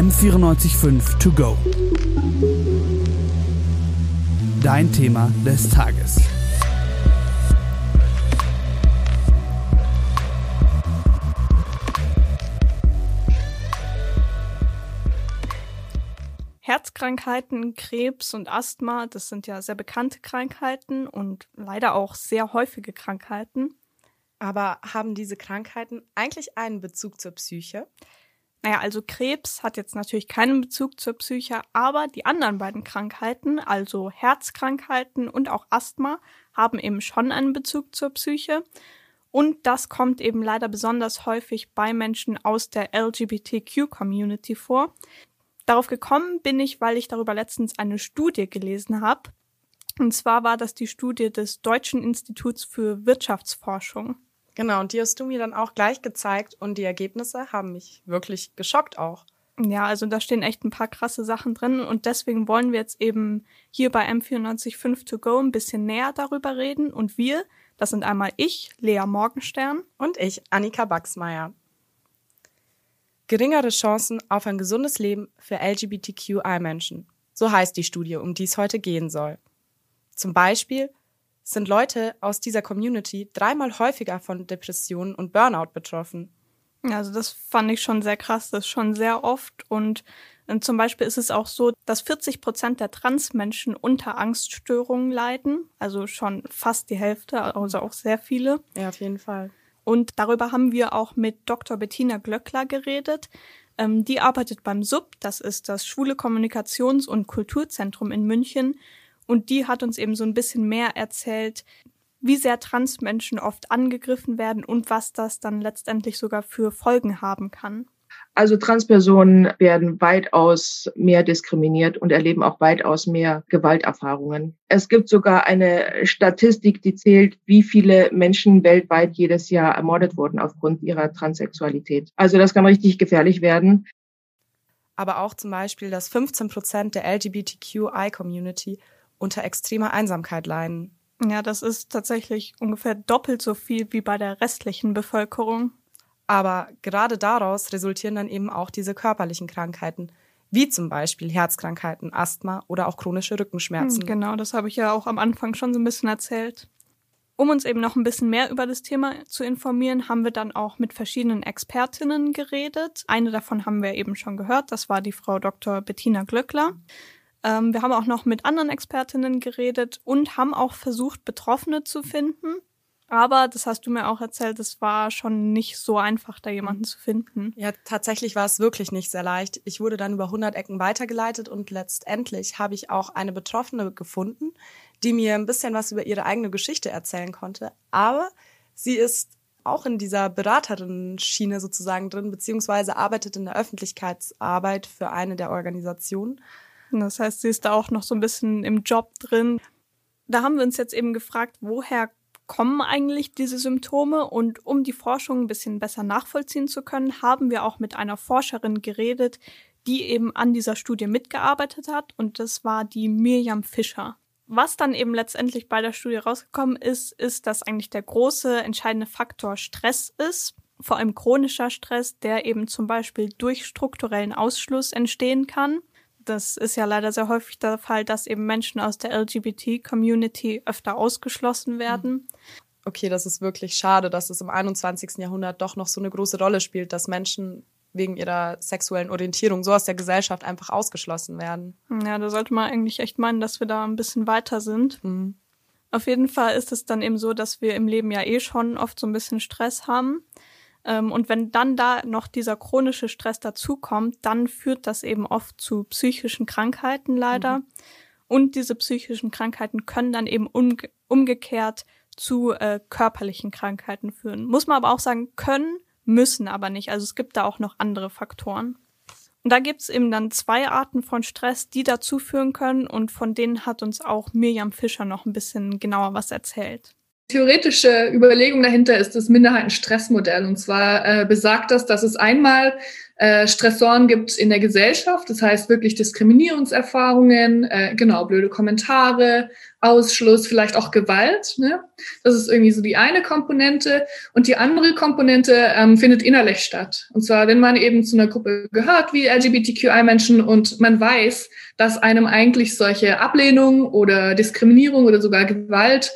M945 To Go. Dein Thema des Tages. Herzkrankheiten, Krebs und Asthma, das sind ja sehr bekannte Krankheiten und leider auch sehr häufige Krankheiten. Aber haben diese Krankheiten eigentlich einen Bezug zur Psyche? Naja, also Krebs hat jetzt natürlich keinen Bezug zur Psyche, aber die anderen beiden Krankheiten, also Herzkrankheiten und auch Asthma, haben eben schon einen Bezug zur Psyche. Und das kommt eben leider besonders häufig bei Menschen aus der LGBTQ-Community vor. Darauf gekommen bin ich, weil ich darüber letztens eine Studie gelesen habe. Und zwar war das die Studie des Deutschen Instituts für Wirtschaftsforschung. Genau, und die hast du mir dann auch gleich gezeigt und die Ergebnisse haben mich wirklich geschockt auch. Ja, also da stehen echt ein paar krasse Sachen drin und deswegen wollen wir jetzt eben hier bei M945 To Go ein bisschen näher darüber reden und wir, das sind einmal ich, Lea Morgenstern und ich, Annika Baxmeier. Geringere Chancen auf ein gesundes Leben für LGBTQI-Menschen. So heißt die Studie, um die es heute gehen soll. Zum Beispiel sind Leute aus dieser Community dreimal häufiger von Depressionen und Burnout betroffen. Also das fand ich schon sehr krass, das ist schon sehr oft und äh, zum Beispiel ist es auch so, dass 40 Prozent der Transmenschen unter Angststörungen leiden, also schon fast die Hälfte, also auch sehr viele. Ja, auf jeden Fall. Und darüber haben wir auch mit Dr. Bettina Glöckler geredet. Ähm, die arbeitet beim SUB, das ist das Schwule Kommunikations- und Kulturzentrum in München. Und die hat uns eben so ein bisschen mehr erzählt, wie sehr Transmenschen oft angegriffen werden und was das dann letztendlich sogar für Folgen haben kann. Also Transpersonen werden weitaus mehr diskriminiert und erleben auch weitaus mehr Gewalterfahrungen. Es gibt sogar eine Statistik, die zählt, wie viele Menschen weltweit jedes Jahr ermordet wurden aufgrund ihrer Transsexualität. Also das kann richtig gefährlich werden. Aber auch zum Beispiel, dass 15 Prozent der LGBTQI-Community unter extremer Einsamkeit leiden. Ja, das ist tatsächlich ungefähr doppelt so viel wie bei der restlichen Bevölkerung. Aber gerade daraus resultieren dann eben auch diese körperlichen Krankheiten, wie zum Beispiel Herzkrankheiten, Asthma oder auch chronische Rückenschmerzen. Hm, genau, das habe ich ja auch am Anfang schon so ein bisschen erzählt. Um uns eben noch ein bisschen mehr über das Thema zu informieren, haben wir dann auch mit verschiedenen Expertinnen geredet. Eine davon haben wir eben schon gehört, das war die Frau Dr. Bettina Glöckler. Ähm, wir haben auch noch mit anderen Expertinnen geredet und haben auch versucht, Betroffene zu finden. Aber das hast du mir auch erzählt, es war schon nicht so einfach, da jemanden zu finden. Ja, tatsächlich war es wirklich nicht sehr leicht. Ich wurde dann über 100 Ecken weitergeleitet und letztendlich habe ich auch eine Betroffene gefunden, die mir ein bisschen was über ihre eigene Geschichte erzählen konnte. Aber sie ist auch in dieser Beraterinnen-Schiene sozusagen drin, beziehungsweise arbeitet in der Öffentlichkeitsarbeit für eine der Organisationen. Das heißt, sie ist da auch noch so ein bisschen im Job drin. Da haben wir uns jetzt eben gefragt, woher kommen eigentlich diese Symptome? Und um die Forschung ein bisschen besser nachvollziehen zu können, haben wir auch mit einer Forscherin geredet, die eben an dieser Studie mitgearbeitet hat. Und das war die Mirjam Fischer. Was dann eben letztendlich bei der Studie rausgekommen ist, ist, dass eigentlich der große entscheidende Faktor Stress ist. Vor allem chronischer Stress, der eben zum Beispiel durch strukturellen Ausschluss entstehen kann. Das ist ja leider sehr häufig der Fall, dass eben Menschen aus der LGBT-Community öfter ausgeschlossen werden. Okay, das ist wirklich schade, dass es im 21. Jahrhundert doch noch so eine große Rolle spielt, dass Menschen wegen ihrer sexuellen Orientierung so aus der Gesellschaft einfach ausgeschlossen werden. Ja, da sollte man eigentlich echt meinen, dass wir da ein bisschen weiter sind. Mhm. Auf jeden Fall ist es dann eben so, dass wir im Leben ja eh schon oft so ein bisschen Stress haben. Ähm, und wenn dann da noch dieser chronische Stress dazukommt, dann führt das eben oft zu psychischen Krankheiten leider. Mhm. Und diese psychischen Krankheiten können dann eben umge umgekehrt zu äh, körperlichen Krankheiten führen. Muss man aber auch sagen, können, müssen aber nicht. Also es gibt da auch noch andere Faktoren. Und da gibt's eben dann zwei Arten von Stress, die dazu führen können und von denen hat uns auch Mirjam Fischer noch ein bisschen genauer was erzählt. Theoretische Überlegung dahinter ist das Minderheitenstressmodell. Und zwar äh, besagt das, dass es einmal äh, Stressoren gibt in der Gesellschaft, das heißt wirklich Diskriminierungserfahrungen, äh, genau, blöde Kommentare, Ausschluss, vielleicht auch Gewalt. Ne? Das ist irgendwie so die eine Komponente. Und die andere Komponente ähm, findet innerlich statt. Und zwar, wenn man eben zu einer Gruppe gehört wie LGBTQI-Menschen und man weiß, dass einem eigentlich solche Ablehnung oder Diskriminierung oder sogar Gewalt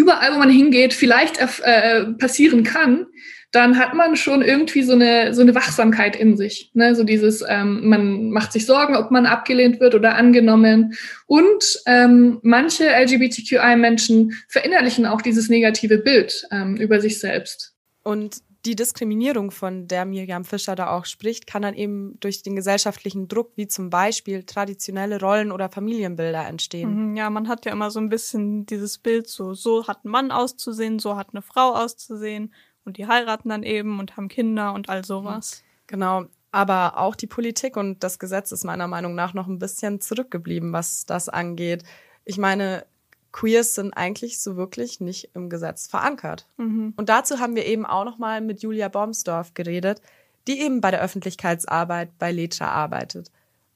überall, wo man hingeht, vielleicht äh, passieren kann, dann hat man schon irgendwie so eine, so eine Wachsamkeit in sich. Ne? So dieses, ähm, man macht sich Sorgen, ob man abgelehnt wird oder angenommen. Und ähm, manche LGBTQI-Menschen verinnerlichen auch dieses negative Bild ähm, über sich selbst. Und die Diskriminierung, von der Miriam Fischer da auch spricht, kann dann eben durch den gesellschaftlichen Druck, wie zum Beispiel traditionelle Rollen oder Familienbilder entstehen. Mhm, ja, man hat ja immer so ein bisschen dieses Bild, so, so hat ein Mann auszusehen, so hat eine Frau auszusehen und die heiraten dann eben und haben Kinder und all sowas. Genau. Aber auch die Politik und das Gesetz ist meiner Meinung nach noch ein bisschen zurückgeblieben, was das angeht. Ich meine, Queers sind eigentlich so wirklich nicht im Gesetz verankert. Mhm. Und dazu haben wir eben auch noch mal mit Julia Bomsdorf geredet, die eben bei der Öffentlichkeitsarbeit bei Letra arbeitet.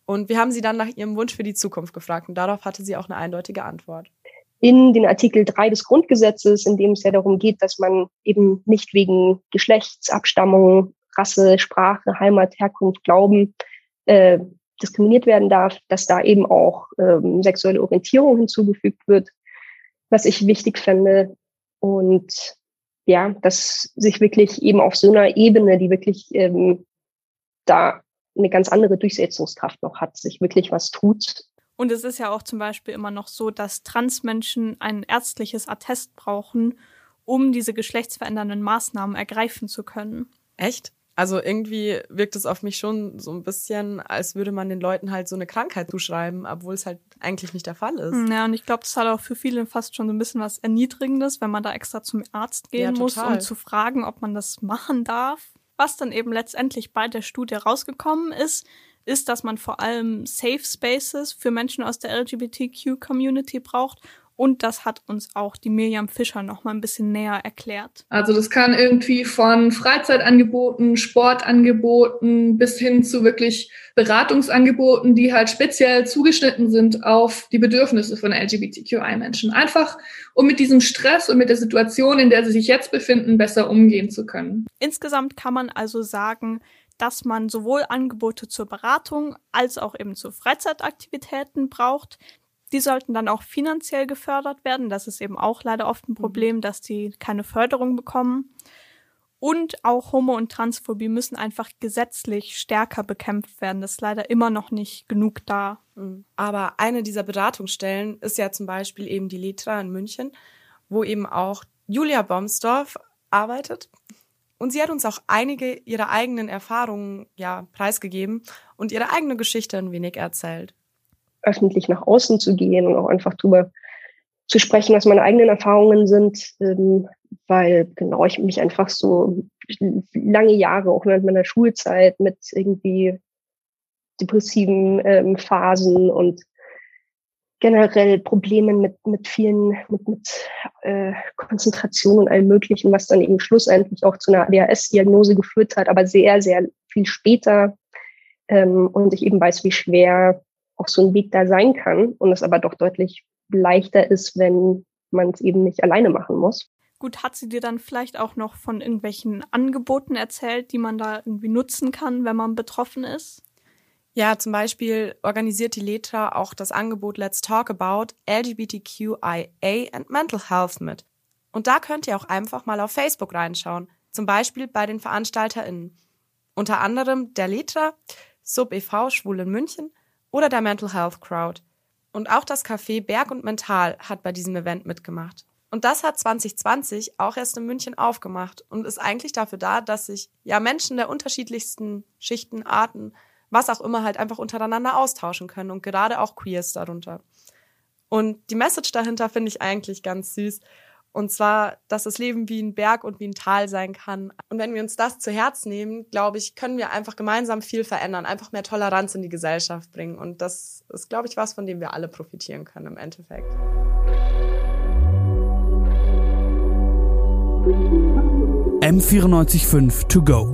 Und wir haben sie dann nach ihrem Wunsch für die Zukunft gefragt und darauf hatte sie auch eine eindeutige Antwort in den Artikel 3 des Grundgesetzes, in dem es ja darum geht, dass man eben nicht wegen Geschlechtsabstammung, Rasse, Sprache, Heimat, Herkunft, Glauben äh, diskriminiert werden darf, dass da eben auch ähm, sexuelle Orientierung hinzugefügt wird, was ich wichtig fände. Und ja, dass sich wirklich eben auf so einer Ebene, die wirklich ähm, da eine ganz andere Durchsetzungskraft noch hat, sich wirklich was tut und es ist ja auch zum Beispiel immer noch so, dass Transmenschen ein ärztliches Attest brauchen, um diese geschlechtsverändernden Maßnahmen ergreifen zu können. Echt? Also irgendwie wirkt es auf mich schon so ein bisschen, als würde man den Leuten halt so eine Krankheit zuschreiben, obwohl es halt eigentlich nicht der Fall ist. Ja, und ich glaube, das hat auch für viele fast schon so ein bisschen was Erniedrigendes, wenn man da extra zum Arzt gehen ja, muss, um zu fragen, ob man das machen darf. Was dann eben letztendlich bei der Studie rausgekommen ist, ist, dass man vor allem Safe Spaces für Menschen aus der LGBTQ-Community braucht. Und das hat uns auch die Miriam Fischer noch mal ein bisschen näher erklärt. Also das kann irgendwie von Freizeitangeboten, Sportangeboten bis hin zu wirklich Beratungsangeboten, die halt speziell zugeschnitten sind auf die Bedürfnisse von LGBTQI-Menschen. Einfach, um mit diesem Stress und mit der Situation, in der sie sich jetzt befinden, besser umgehen zu können. Insgesamt kann man also sagen, dass man sowohl Angebote zur Beratung als auch eben zu Freizeitaktivitäten braucht. Die sollten dann auch finanziell gefördert werden. Das ist eben auch leider oft ein mhm. Problem, dass die keine Förderung bekommen. Und auch Homo- und Transphobie müssen einfach gesetzlich stärker bekämpft werden. Das ist leider immer noch nicht genug da. Mhm. Aber eine dieser Beratungsstellen ist ja zum Beispiel eben die Letra in München, wo eben auch Julia Bomsdorf arbeitet. Und sie hat uns auch einige ihrer eigenen Erfahrungen ja preisgegeben und ihre eigene Geschichte ein wenig erzählt. Öffentlich nach außen zu gehen und auch einfach drüber zu sprechen, was meine eigenen Erfahrungen sind, ähm, weil genau ich mich einfach so lange Jahre, auch während meiner Schulzeit, mit irgendwie depressiven ähm, Phasen und generell Problemen mit, mit vielen, mit, mit äh, Konzentration und allem Möglichen, was dann eben schlussendlich auch zu einer ADHS-Diagnose geführt hat, aber sehr, sehr viel später. Ähm, und ich eben weiß, wie schwer auch so ein Weg da sein kann und es aber doch deutlich leichter ist, wenn man es eben nicht alleine machen muss. Gut, hat sie dir dann vielleicht auch noch von irgendwelchen Angeboten erzählt, die man da irgendwie nutzen kann, wenn man betroffen ist? Ja, zum Beispiel organisiert die Letra auch das Angebot Let's Talk About LGBTQIA and Mental Health mit. Und da könnt ihr auch einfach mal auf Facebook reinschauen, zum Beispiel bei den VeranstalterInnen. Unter anderem der Letra, Sub e.V. Schwul in München oder der Mental Health Crowd. Und auch das Café Berg und Mental hat bei diesem Event mitgemacht. Und das hat 2020 auch erst in München aufgemacht und ist eigentlich dafür da, dass sich ja Menschen der unterschiedlichsten Schichten, Arten was auch immer halt einfach untereinander austauschen können und gerade auch Queers darunter. Und die Message dahinter finde ich eigentlich ganz süß. Und zwar, dass das Leben wie ein Berg und wie ein Tal sein kann. Und wenn wir uns das zu Herz nehmen, glaube ich, können wir einfach gemeinsam viel verändern, einfach mehr Toleranz in die Gesellschaft bringen. Und das ist, glaube ich, was, von dem wir alle profitieren können im Endeffekt. M945 to go.